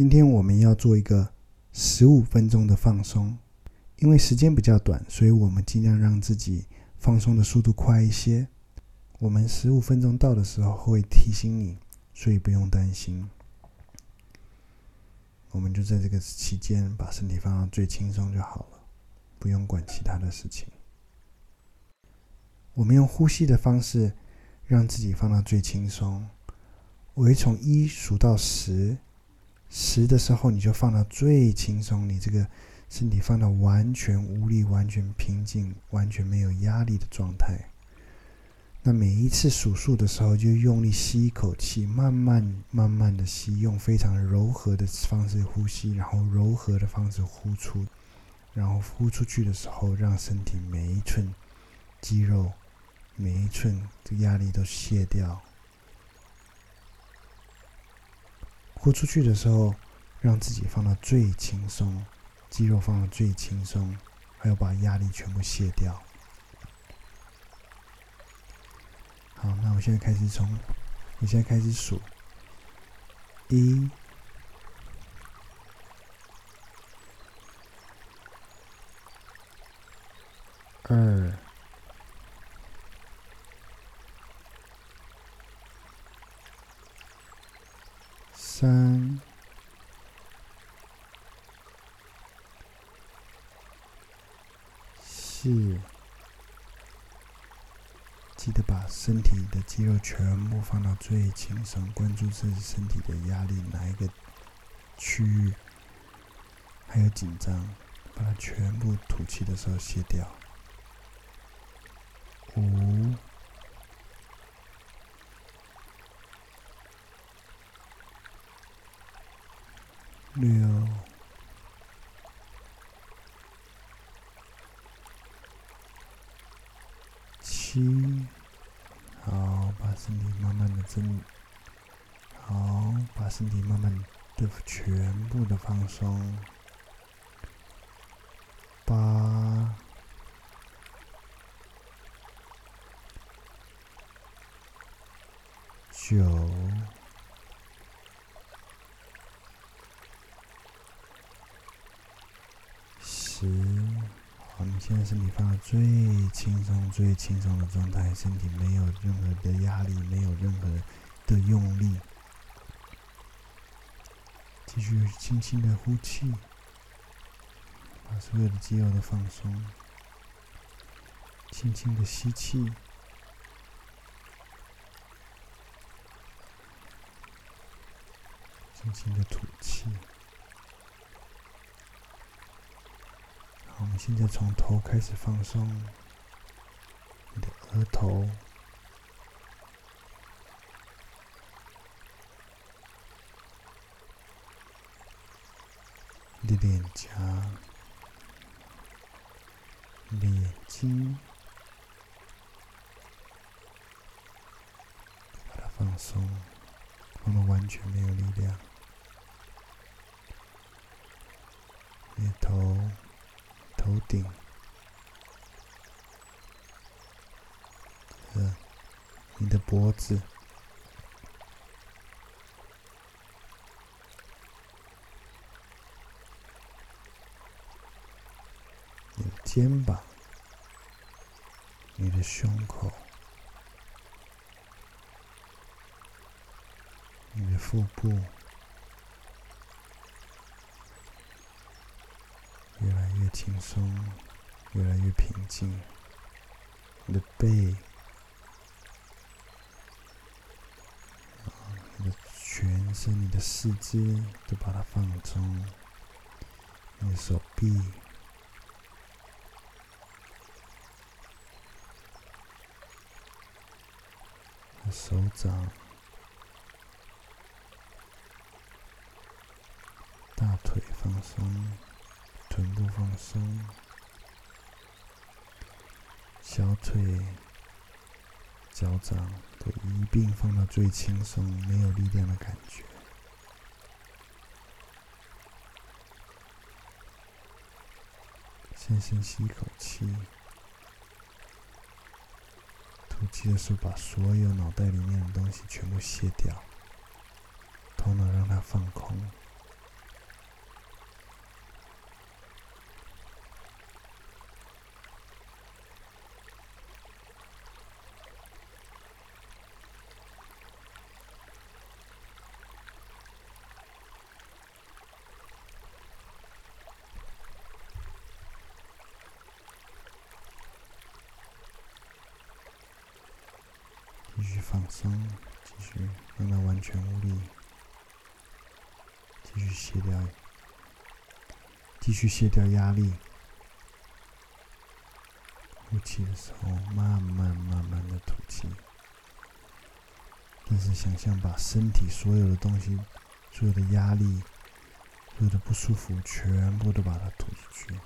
今天我们要做一个十五分钟的放松，因为时间比较短，所以我们尽量让自己放松的速度快一些。我们十五分钟到的时候会提醒你，所以不用担心。我们就在这个期间把身体放到最轻松就好了，不用管其他的事情。我们用呼吸的方式让自己放到最轻松。我会从一数到十，十的时候你就放到最轻松，你这个身体放到完全无力、完全平静、完全没有压力的状态。那每一次数数的时候，就用力吸一口气，慢慢、慢慢的吸，用非常柔和的方式呼吸，然后柔和的方式呼出，然后呼出去的时候，让身体每一寸肌肉、每一寸的压力都卸掉。呼出去的时候，让自己放到最轻松，肌肉放到最轻松，还有把压力全部卸掉。好，那我现在开始从，我现在开始数，一、二。三、四，记得把身体的肌肉全部放到最轻松，关注自己身体的压力哪一个区域还有紧张，把它全部吐气的时候卸掉。五。六、七，好，把身体慢慢的整，好，把身体慢慢的全部的放松。八、九。好，你现在身体放到最轻松、最轻松的状态，身体没有任何的压力，没有任何的用力，继续轻轻的呼气，把所有的肌肉都放松，轻轻的吸气，轻轻的吐气。我们现在从头开始放松，你的额头、你的脸颊、你的眼睛，把它放松，我们完全没有力量，你的头。头顶，呃，你的脖子，你的肩膀，你的胸口，你的腹部。轻松，越来越平静。你的背，你的全身，你的四肢都把它放松。你的手臂，你的手掌，大腿放松。臀部放松，小腿、脚掌都一并放到最轻松、没有力量的感觉。先深吸一口气，吐气的时候把所有脑袋里面的东西全部卸掉，头脑让它放空。续放松，继续让它完全无力，继续卸掉，继续卸掉压力。呼气的时候，慢慢慢慢的吐气。但是，想象把身体所有的东西、所有的压力、所有的不舒服，全部都把它吐出去。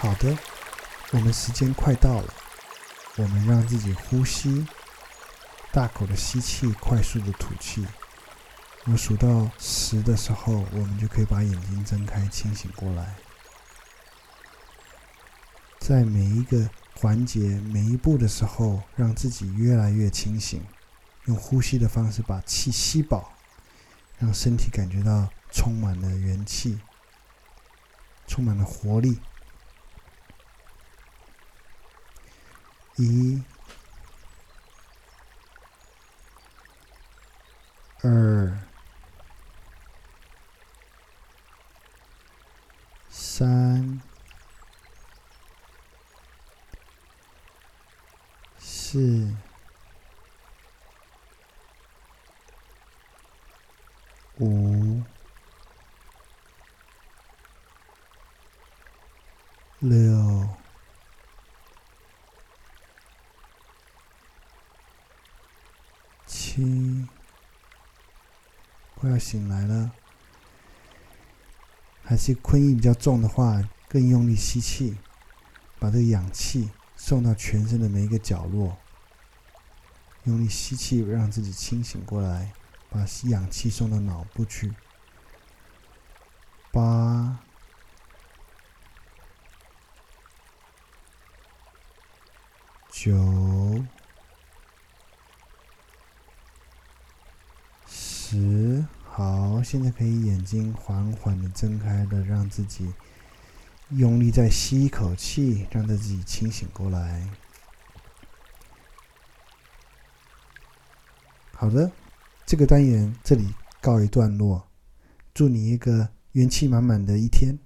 好的，我们时间快到了，我们让自己呼吸，大口的吸气，快速的吐气。我数到十的时候，我们就可以把眼睛睁开，清醒过来。在每一个环节、每一步的时候，让自己越来越清醒，用呼吸的方式把气吸饱，让身体感觉到充满了元气，充满了活力。一、二。三、四、五、六、七，快要醒来了。还是困意比较重的话，更用力吸气，把这个氧气送到全身的每一个角落。用力吸气，让自己清醒过来，把氧气送到脑部去。八、九、十。好，现在可以眼睛缓缓的睁开的，让自己用力再吸一口气，让自己清醒过来。好的，这个单元这里告一段落，祝你一个元气满满的一天。